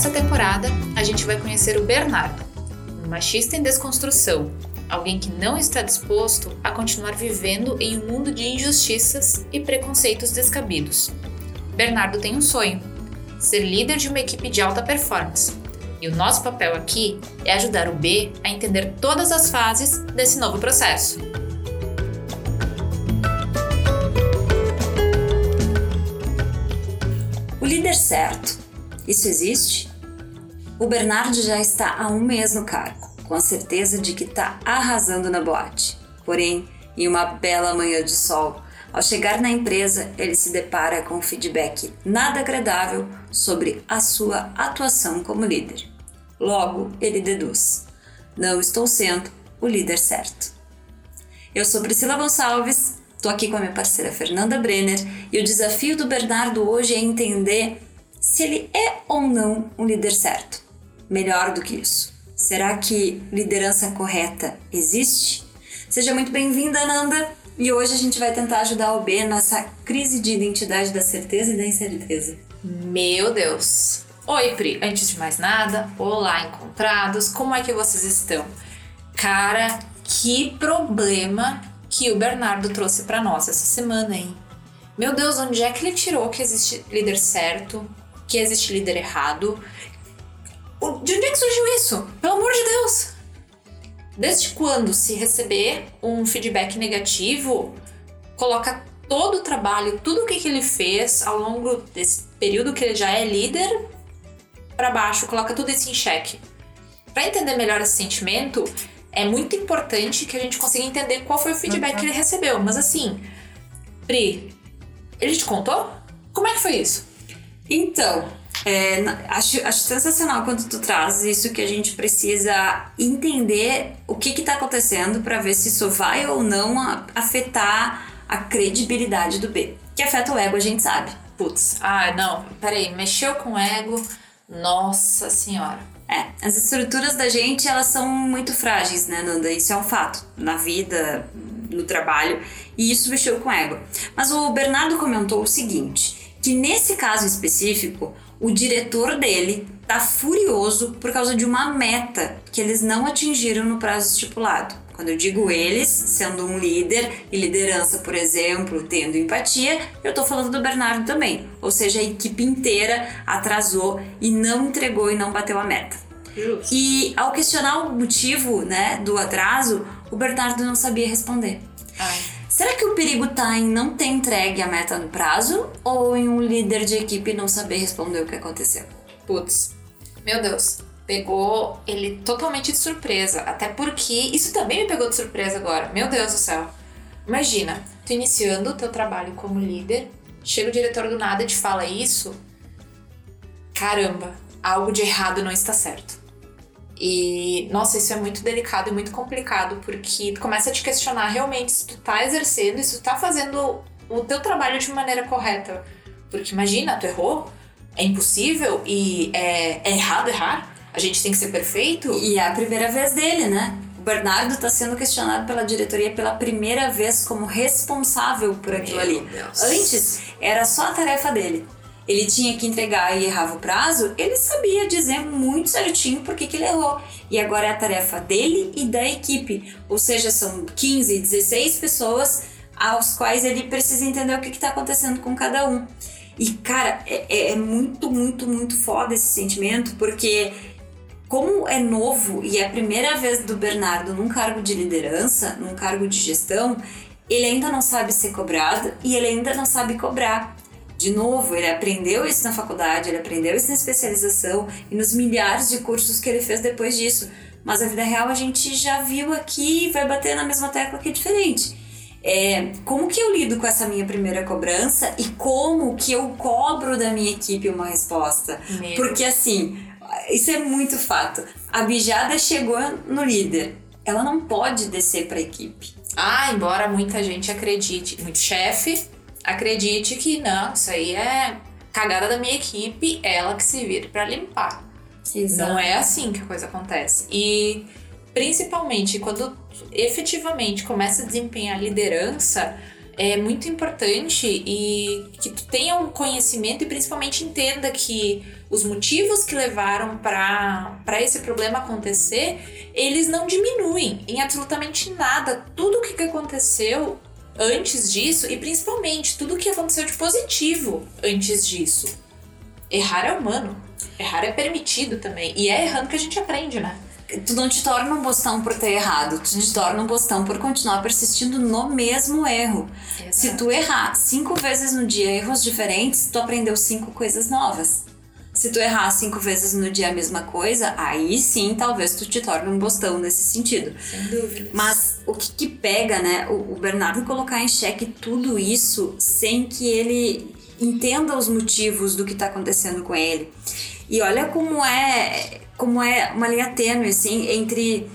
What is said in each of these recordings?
nessa temporada a gente vai conhecer o Bernardo, um machista em desconstrução, alguém que não está disposto a continuar vivendo em um mundo de injustiças e preconceitos descabidos. Bernardo tem um sonho: ser líder de uma equipe de alta performance. E o nosso papel aqui é ajudar o B a entender todas as fases desse novo processo. O líder certo, isso existe? O Bernardo já está há um mês no cargo, com a certeza de que está arrasando na boate. Porém, em uma bela manhã de sol, ao chegar na empresa, ele se depara com um feedback nada agradável sobre a sua atuação como líder. Logo, ele deduz: Não estou sendo o líder certo. Eu sou Priscila Gonçalves, estou aqui com a minha parceira Fernanda Brenner e o desafio do Bernardo hoje é entender se ele é ou não um líder certo. Melhor do que isso, será que liderança correta existe? Seja muito bem-vinda, Nanda! E hoje a gente vai tentar ajudar o B nessa crise de identidade da certeza e da incerteza. Meu Deus! Oi, Pri! Antes de mais nada, olá, encontrados! Como é que vocês estão? Cara, que problema que o Bernardo trouxe para nós essa semana, hein? Meu Deus, onde é que ele tirou que existe líder certo, que existe líder errado? De onde é que surgiu isso? Pelo amor de Deus! Desde quando se receber um feedback negativo, coloca todo o trabalho, tudo o que, que ele fez ao longo desse período que ele já é líder para baixo, coloca tudo isso em xeque. Para entender melhor esse sentimento, é muito importante que a gente consiga entender qual foi o feedback uhum. que ele recebeu. Mas assim, Pri, ele te contou? Como é que foi isso? Então, é, acho, acho sensacional quando tu traz isso que a gente precisa entender o que está acontecendo para ver se isso vai ou não afetar a credibilidade do B. Que afeta o ego, a gente sabe. Putz, ah, não, peraí, mexeu com o ego, nossa senhora. É, as estruturas da gente, elas são muito frágeis, né, Nanda? Isso é um fato. Na vida, no trabalho, e isso mexeu com o ego. Mas o Bernardo comentou o seguinte, que nesse caso específico, o diretor dele tá furioso por causa de uma meta que eles não atingiram no prazo estipulado. Quando eu digo eles, sendo um líder e liderança, por exemplo, tendo empatia, eu tô falando do Bernardo também. Ou seja, a equipe inteira atrasou e não entregou e não bateu a meta. E ao questionar o motivo, né, do atraso, o Bernardo não sabia responder. Ai. Será que o perigo está em não ter entregue a meta no prazo ou em um líder de equipe não saber responder o que aconteceu? Putz, meu Deus, pegou ele totalmente de surpresa. Até porque isso também me pegou de surpresa agora. Meu Deus do céu. Imagina, tu iniciando o teu trabalho como líder, chega o diretor do nada e te fala isso. Caramba, algo de errado não está certo. E, nossa, isso é muito delicado e muito complicado, porque tu começa a te questionar realmente se tu tá exercendo, se tu tá fazendo o teu trabalho de maneira correta. Porque imagina, tu errou, é impossível e é, é errado errar. A gente tem que ser perfeito. E é a primeira vez dele, né? O Bernardo está sendo questionado pela diretoria pela primeira vez como responsável por aquilo Meu ali. Deus. Antes, era só a tarefa dele ele tinha que entregar e errava o prazo, ele sabia dizer muito certinho por que, que ele errou. E agora é a tarefa dele e da equipe. Ou seja, são 15, 16 pessoas aos quais ele precisa entender o que está acontecendo com cada um. E, cara, é, é, é muito, muito, muito foda esse sentimento, porque como é novo e é a primeira vez do Bernardo num cargo de liderança, num cargo de gestão, ele ainda não sabe ser cobrado e ele ainda não sabe cobrar. De novo, ele aprendeu isso na faculdade, ele aprendeu isso na especialização e nos milhares de cursos que ele fez depois disso. Mas a vida real a gente já viu aqui e vai bater na mesma tecla que é diferente. É, como que eu lido com essa minha primeira cobrança e como que eu cobro da minha equipe uma resposta? Meu. Porque assim, isso é muito fato. A bijada chegou no líder. Ela não pode descer para a equipe. Ah, embora muita gente acredite, muito chefe acredite que não, isso aí é cagada da minha equipe, ela que se vira para limpar. Exato. Não é assim que a coisa acontece. E principalmente quando efetivamente começa a desempenhar liderança, é muito importante e que tu tenha um conhecimento e principalmente entenda que os motivos que levaram para esse problema acontecer, eles não diminuem em absolutamente nada tudo o que aconteceu antes disso e principalmente tudo o que aconteceu de positivo antes disso. Errar é humano, errar é permitido também e é errando que a gente aprende, né? tu não te torna um bostão por ter errado, tu te torna um bostão por continuar persistindo no mesmo erro. Exato. Se tu errar cinco vezes no dia erros diferentes, tu aprendeu cinco coisas novas. Se tu errar cinco vezes no dia a mesma coisa, aí sim talvez tu te torne um bostão nesse sentido. Sem dúvida. Mas o que, que pega, né? O, o Bernardo colocar em xeque tudo isso sem que ele entenda os motivos do que está acontecendo com ele. E olha como é como é uma linha tênue, assim, entre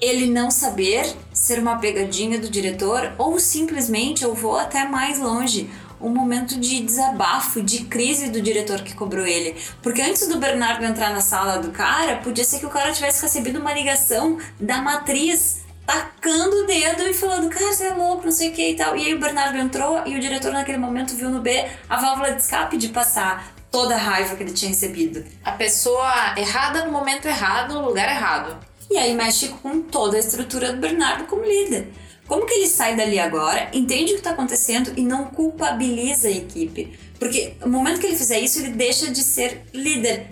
ele não saber ser uma pegadinha do diretor ou simplesmente eu vou até mais longe um momento de desabafo, de crise do diretor que cobrou ele. Porque antes do Bernardo entrar na sala do cara, podia ser que o cara tivesse recebido uma ligação da matriz tacando o dedo e falando, cara, você é louco, não sei o que e tal. E aí o Bernardo entrou e o diretor naquele momento viu no B a válvula de escape de passar toda a raiva que ele tinha recebido. A pessoa errada no momento errado, no lugar errado. E aí mexe com toda a estrutura do Bernardo como líder. Como que ele sai dali agora, entende o que está acontecendo e não culpabiliza a equipe? Porque no momento que ele fizer isso, ele deixa de ser líder.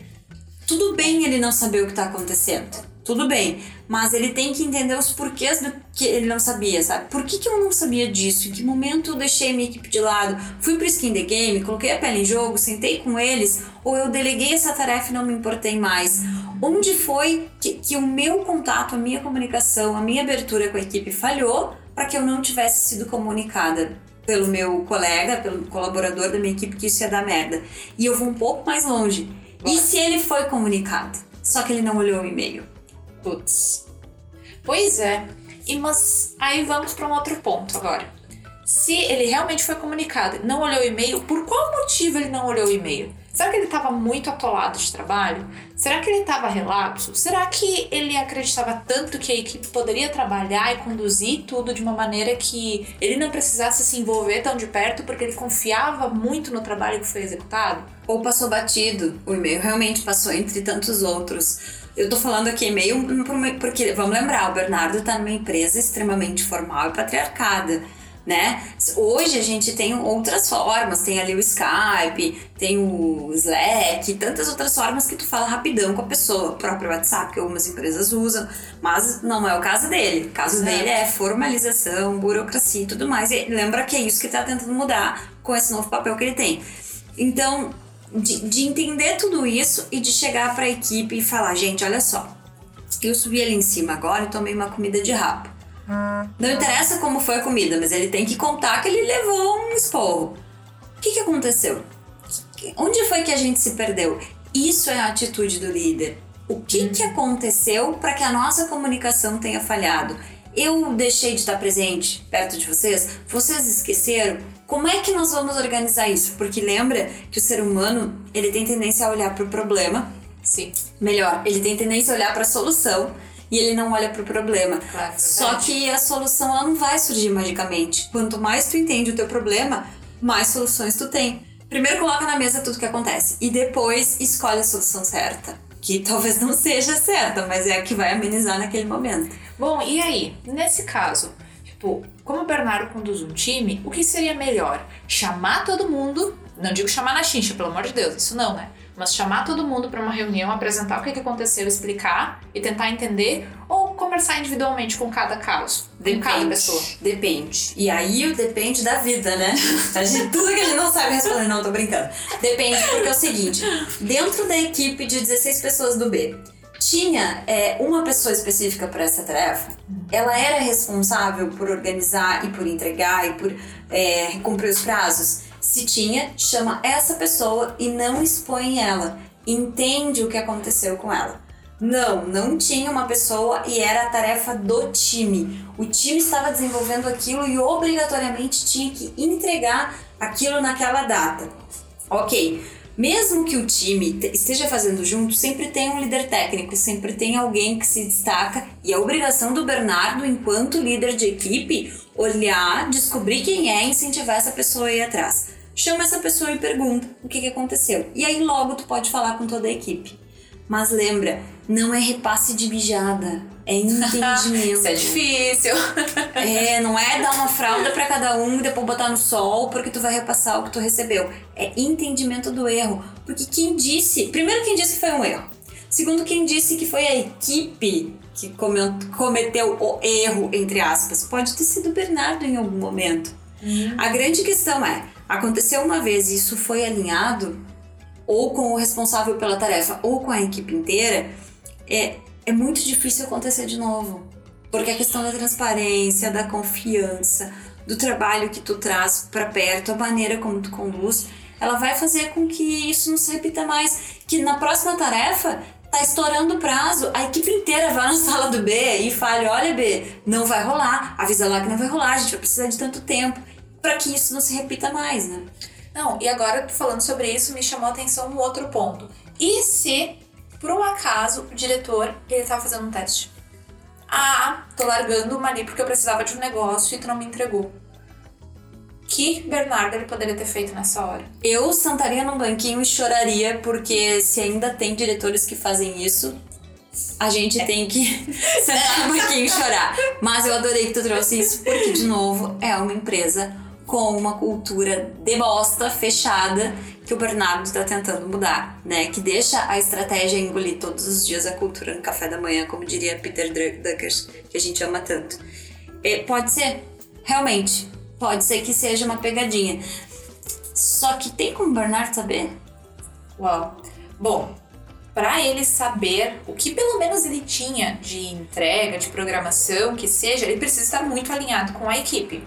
Tudo bem ele não saber o que está acontecendo tudo bem. Mas ele tem que entender os porquês do que ele não sabia, sabe? Por que, que eu não sabia disso? Em que momento eu deixei minha equipe de lado? Fui pro skin the game, coloquei a pele em jogo, sentei com eles, ou eu deleguei essa tarefa e não me importei mais? Onde foi que, que o meu contato, a minha comunicação, a minha abertura com a equipe falhou para que eu não tivesse sido comunicada? pelo meu colega, pelo colaborador da minha equipe que isso ia dar merda. E eu vou um pouco mais longe. E se ele foi comunicado? Só que ele não olhou o e-mail. Putz. Pois é. E mas aí vamos para um outro ponto agora. Se ele realmente foi comunicado, não olhou o e-mail, por qual motivo ele não olhou o e-mail? Será que ele estava muito atolado de trabalho? Será que ele estava relapso? Será que ele acreditava tanto que a equipe poderia trabalhar e conduzir tudo de uma maneira que ele não precisasse se envolver tão de perto porque ele confiava muito no trabalho que foi executado? Ou passou batido? O e-mail realmente passou entre tantos outros eu tô falando aqui meio porque, vamos lembrar, o Bernardo tá numa empresa extremamente formal e patriarcada, né? Hoje a gente tem outras formas, tem ali o Skype, tem o Slack, tantas outras formas que tu fala rapidão com a pessoa, o próprio WhatsApp que algumas empresas usam, mas não é o caso dele. O caso dele é formalização, burocracia e tudo mais. E lembra que é isso que tá tentando mudar com esse novo papel que ele tem. Então, de, de entender tudo isso e de chegar para a equipe e falar: gente, olha só, eu subi ali em cima agora e tomei uma comida de rabo. Não interessa como foi a comida, mas ele tem que contar que ele levou um esporro. O que, que aconteceu? Onde foi que a gente se perdeu? Isso é a atitude do líder. O que, que aconteceu para que a nossa comunicação tenha falhado? Eu deixei de estar presente perto de vocês? Vocês esqueceram? Como é que nós vamos organizar isso? Porque lembra que o ser humano, ele tem tendência a olhar para o problema. Sim. Melhor, ele tem tendência a olhar para a solução e ele não olha para o problema. Claro, Só que a solução ela não vai surgir magicamente. Quanto mais tu entende o teu problema, mais soluções tu tem. Primeiro coloca na mesa tudo que acontece e depois escolhe a solução certa, que talvez não seja certa, mas é a que vai amenizar naquele momento. Bom, e aí, nesse caso, Tipo, como o Bernardo conduz um time, o que seria melhor? Chamar todo mundo, não digo chamar na chincha, pelo amor de Deus, isso não, né? Mas chamar todo mundo para uma reunião, apresentar o que, que aconteceu, explicar e tentar entender, ou conversar individualmente com cada caso, depende, com cada pessoa. Depende. E aí depende da vida, né? A gente, tudo que a gente não sabe responder, não, tô brincando. Depende, porque é o seguinte: dentro da equipe de 16 pessoas do B, tinha é, uma pessoa específica para essa tarefa, ela era responsável por organizar e por entregar e por é, cumprir os prazos. Se tinha, chama essa pessoa e não expõe ela. Entende o que aconteceu com ela. Não, não tinha uma pessoa e era a tarefa do time. O time estava desenvolvendo aquilo e obrigatoriamente tinha que entregar aquilo naquela data. Ok, mesmo que o time esteja fazendo junto, sempre tem um líder técnico, sempre tem alguém que se destaca e a obrigação do Bernardo, enquanto líder de equipe, olhar, descobrir quem é, incentivar essa pessoa a ir atrás. Chama essa pessoa e pergunta o que, que aconteceu. E aí logo tu pode falar com toda a equipe. Mas lembra, não é repasse de bijada, é entendimento. Isso é difícil. é, não é dar uma fralda para cada um e depois botar no sol porque tu vai repassar o que tu recebeu. É entendimento do erro. Porque quem disse, primeiro quem disse que foi um erro. Segundo quem disse que foi a equipe que cometeu o erro, entre aspas. Pode ter sido Bernardo em algum momento. Uhum. A grande questão é, aconteceu uma vez e isso foi alinhado ou com o responsável pela tarefa ou com a equipe inteira, é, é muito difícil acontecer de novo. Porque a questão da transparência, da confiança, do trabalho que tu traz para perto, a maneira como tu conduz, ela vai fazer com que isso não se repita mais. Que na próxima tarefa tá estourando o prazo, a equipe inteira vai na sala do B e fale: olha, B, não vai rolar, avisa lá que não vai rolar, a gente vai precisar de tanto tempo para que isso não se repita mais, né? Não, e agora falando sobre isso, me chamou a atenção um outro ponto. E se, por um acaso, o diretor ele tava fazendo um teste? Ah, tô largando uma ali porque eu precisava de um negócio e tu não me entregou. Que Bernardo ele poderia ter feito nessa hora? Eu sentaria num banquinho e choraria, porque se ainda tem diretores que fazem isso, a gente é. tem que sentar no banquinho e chorar. Mas eu adorei que tu trouxe isso, porque, de novo, é uma empresa com uma cultura de bosta fechada que o Bernardo está tentando mudar, né? Que deixa a estratégia engolir todos os dias a cultura no café da manhã, como diria Peter Drucker, que a gente ama tanto. E pode ser, realmente, pode ser que seja uma pegadinha. Só que tem como o Bernardo saber? Uau. Bom, para ele saber o que pelo menos ele tinha de entrega, de programação, que seja, ele precisa estar muito alinhado com a equipe.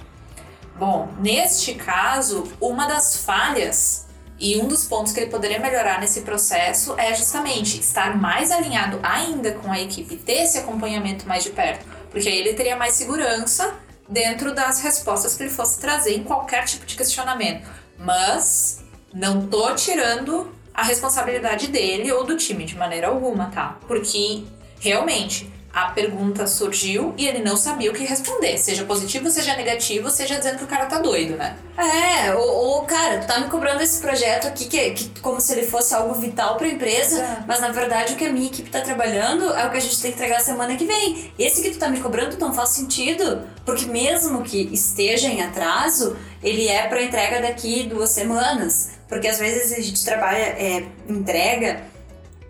Bom, neste caso, uma das falhas e um dos pontos que ele poderia melhorar nesse processo é justamente estar mais alinhado ainda com a equipe, ter esse acompanhamento mais de perto, porque aí ele teria mais segurança dentro das respostas que ele fosse trazer em qualquer tipo de questionamento. Mas não tô tirando a responsabilidade dele ou do time de maneira alguma, tá? Porque realmente a pergunta surgiu e ele não sabia o que responder. Seja positivo, seja negativo, seja dizendo que o cara tá doido, né? É, ou, ou cara, tu tá me cobrando esse projeto aqui que, que como se ele fosse algo vital pra empresa, é. mas na verdade o que a minha equipe tá trabalhando é o que a gente tem que entregar semana que vem. Esse que tu tá me cobrando não faz sentido, porque mesmo que esteja em atraso, ele é para entrega daqui duas semanas. Porque às vezes a gente trabalha, é, entrega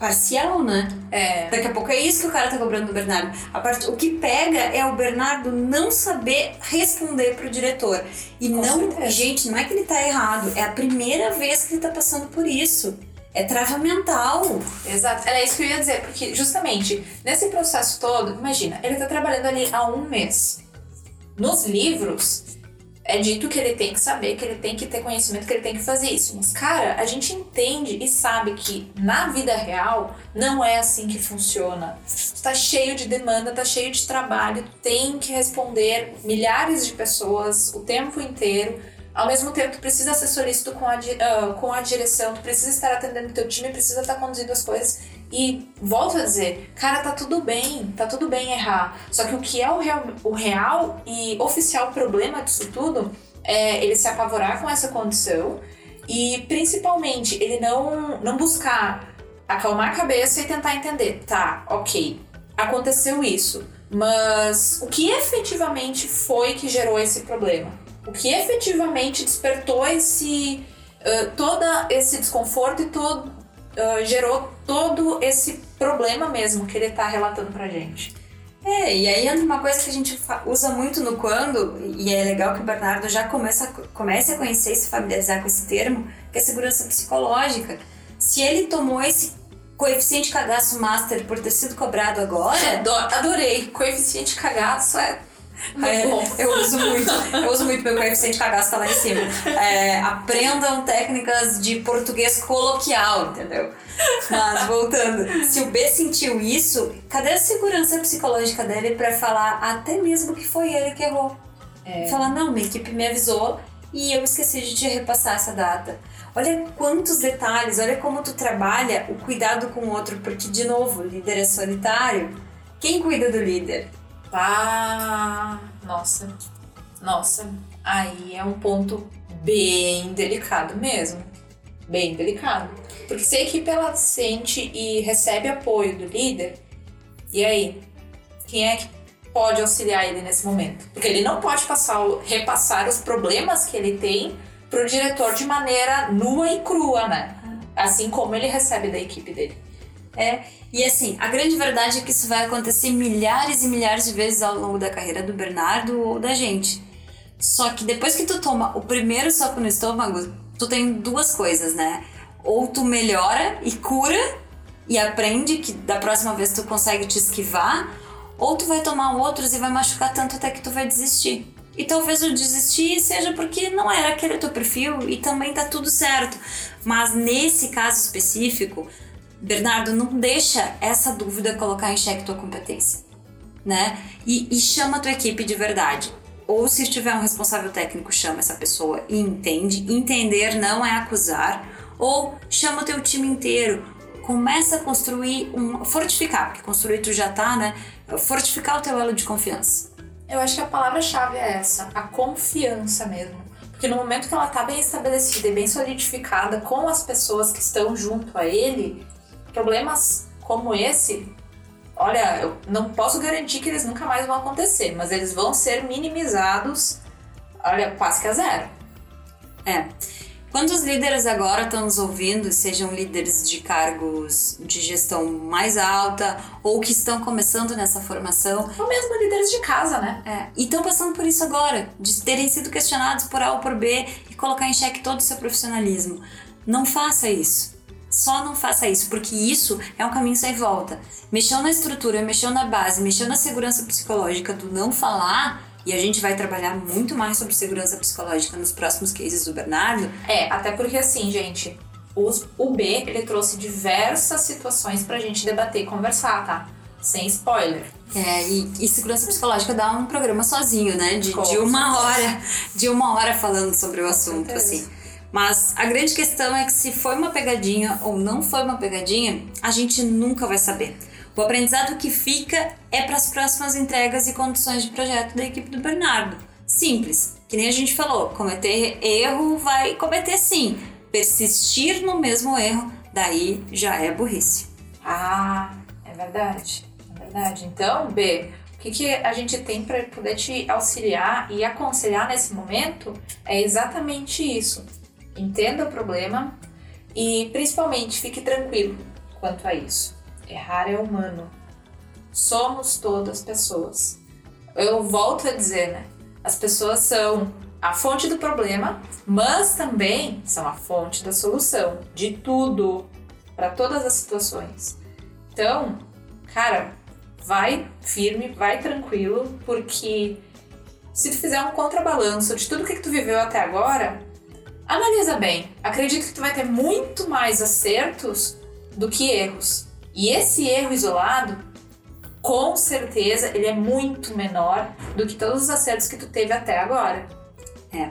parcial, né? É. Daqui a pouco é isso que o cara tá cobrando do Bernardo. A parte, o que pega é o Bernardo não saber responder pro diretor. E Com não, certeza. gente, não é que ele tá errado, é a primeira vez que ele tá passando por isso. É trava mental. Exato, era isso que eu ia dizer, porque justamente nesse processo todo, imagina, ele tá trabalhando ali há um mês. Nos livros, é dito que ele tem que saber, que ele tem que ter conhecimento, que ele tem que fazer isso. Mas, cara, a gente entende e sabe que na vida real não é assim que funciona. Tá cheio de demanda, tá cheio de trabalho, tem que responder milhares de pessoas o tempo inteiro. Ao mesmo tempo, tu precisa ser solícito com a, uh, com a direção, tu precisa estar atendendo teu time, precisa estar conduzindo as coisas. E volto a dizer, cara, tá tudo bem, tá tudo bem errar. Só que o que é o real, o real e oficial problema disso tudo é ele se apavorar com essa condição e principalmente ele não, não buscar acalmar a cabeça e tentar entender, tá, ok, aconteceu isso, mas o que efetivamente foi que gerou esse problema? O que efetivamente despertou esse uh, todo esse desconforto e todo, uh, gerou todo esse problema mesmo que ele está relatando pra gente. É, e aí entra uma coisa que a gente usa muito no quando, e é legal que o Bernardo já começa, comece a conhecer e se familiarizar com esse termo, que é segurança psicológica. Se ele tomou esse coeficiente cagaço master por ter sido cobrado agora. Adorei! Coeficiente cagaço é é, eu uso muito, eu uso muito meu coeficiente cagaço tá lá em cima. É, aprendam técnicas de português coloquial, entendeu? Mas voltando, se o B sentiu isso, cadê a segurança psicológica dele para falar até mesmo que foi ele que errou? É. Falar, não, minha equipe me avisou e eu esqueci de te repassar essa data. Olha quantos detalhes, olha como tu trabalha o cuidado com o outro, porque, de novo, líder é solitário. Quem cuida do líder? Ah, nossa. Nossa, aí é um ponto bem delicado mesmo. Bem delicado. Porque se a equipe ela sente e recebe apoio do líder, e aí? Quem é que pode auxiliar ele nesse momento? Porque ele não pode passar, repassar os problemas que ele tem pro diretor de maneira nua e crua, né? Assim como ele recebe da equipe dele. É, e assim, a grande verdade é que isso vai acontecer milhares e milhares de vezes ao longo da carreira do Bernardo ou da gente. Só que depois que tu toma o primeiro soco no estômago, tu tem duas coisas, né? Ou tu melhora e cura e aprende que da próxima vez tu consegue te esquivar, ou tu vai tomar outros e vai machucar tanto até que tu vai desistir. E talvez o desistir seja porque não era aquele teu perfil e também tá tudo certo. Mas nesse caso específico, Bernardo, não deixa essa dúvida colocar em xeque tua competência, né? E, e chama a tua equipe de verdade. Ou se tiver um responsável técnico, chama essa pessoa e entende. Entender não é acusar. Ou chama o teu time inteiro. Começa a construir um. Fortificar, porque construir tu já tá, né? Fortificar o teu elo de confiança. Eu acho que a palavra-chave é essa, a confiança mesmo. Porque no momento que ela tá bem estabelecida e bem solidificada com as pessoas que estão junto a ele, problemas como esse, olha, eu não posso garantir que eles nunca mais vão acontecer, mas eles vão ser minimizados, olha, quase que a zero. É. Quantos líderes agora estão nos ouvindo, sejam líderes de cargos de gestão mais alta ou que estão começando nessa formação? Ou mesmo líderes de casa, né? É. E estão passando por isso agora, de terem sido questionados por A ou por B e colocar em xeque todo o seu profissionalismo. Não faça isso. Só não faça isso, porque isso é um caminho sem volta. Mexeu na estrutura, mexeu na base, mexeu na segurança psicológica do não falar, e a gente vai trabalhar muito mais sobre segurança psicológica nos próximos cases do Bernardo. É, até porque assim, gente, o B, ele trouxe diversas situações pra gente debater e conversar, tá? Sem spoiler. É, e, e segurança psicológica dá um programa sozinho, né? De, de uma hora, de uma hora falando sobre o assunto, assim. Mas a grande questão é que se foi uma pegadinha ou não foi uma pegadinha, a gente nunca vai saber. O aprendizado que fica é para as próximas entregas e condições de projeto da equipe do Bernardo. Simples, que nem a gente falou, cometer erro vai cometer sim. Persistir no mesmo erro, daí já é burrice. Ah, é verdade, é verdade. Então, B, o que, que a gente tem para poder te auxiliar e aconselhar nesse momento é exatamente isso. Entenda o problema e principalmente fique tranquilo quanto a isso. Errar é humano. Somos todas pessoas. Eu volto a dizer, né? As pessoas são a fonte do problema, mas também são a fonte da solução de tudo, para todas as situações. Então, cara, vai firme, vai tranquilo, porque se tu fizer um contrabalanço de tudo que, tu viveu até agora, analisa bem. Acredito que tu vai ter muito mais acertos do que erros. E esse erro isolado, com certeza, ele é muito menor do que todos os acertos que tu teve até agora. É.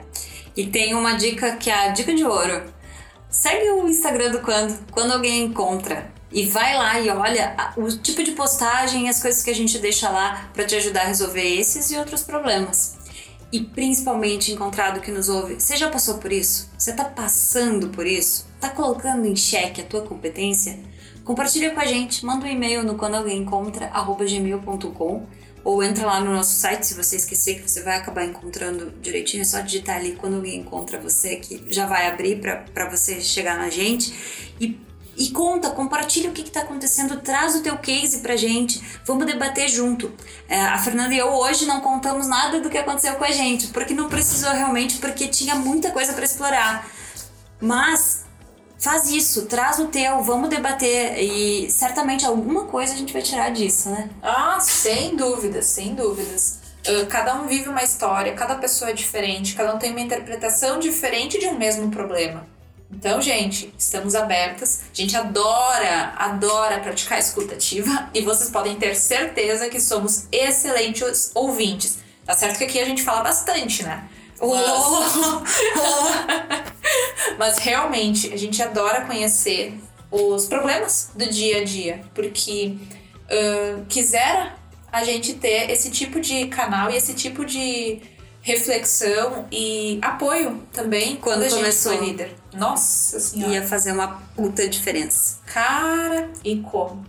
E tem uma dica que é a dica de ouro. Segue o Instagram do Quando, quando alguém encontra. E vai lá e olha o tipo de postagem e as coisas que a gente deixa lá para te ajudar a resolver esses e outros problemas. E principalmente encontrado que nos ouve, você já passou por isso? Você está passando por isso? Está colocando em xeque a tua competência? Compartilha com a gente, manda um e-mail no quando alguém encontra gmail.com ou entra lá no nosso site se você esquecer que você vai acabar encontrando direitinho, é só digitar ali quando alguém encontra você que já vai abrir para você chegar na gente e e conta, compartilha o que está acontecendo, traz o teu case pra gente, vamos debater junto. É, a Fernanda e eu hoje não contamos nada do que aconteceu com a gente, porque não precisou realmente, porque tinha muita coisa para explorar. Mas faz isso, traz o teu, vamos debater e certamente alguma coisa a gente vai tirar disso, né? Ah, sem dúvidas, sem dúvidas. Uh, cada um vive uma história, cada pessoa é diferente, cada um tem uma interpretação diferente de um mesmo problema. Então, gente, estamos abertas. A gente adora, adora praticar a escutativa e vocês podem ter certeza que somos excelentes ouvintes. Tá certo que aqui a gente fala bastante, né? Mas, Mas realmente a gente adora conhecer os problemas do dia a dia, porque uh, quisera a gente ter esse tipo de canal e esse tipo de reflexão e apoio também quando, quando começou foi líder. Nossa senhora. Ia fazer uma puta diferença. Cara, e como?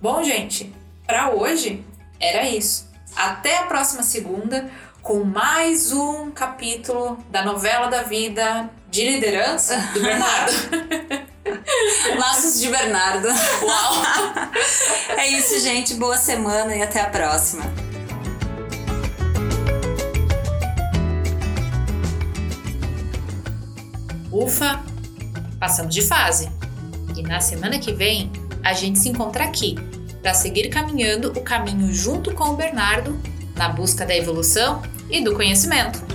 Bom, gente, para hoje era isso. Até a próxima segunda com mais um capítulo da novela da vida de liderança do Bernardo. Laços de Bernardo. Uau! é isso, gente. Boa semana e até a próxima. Ufa! Passamos de fase. E na semana que vem a gente se encontra aqui para seguir caminhando o caminho junto com o Bernardo na busca da evolução e do conhecimento.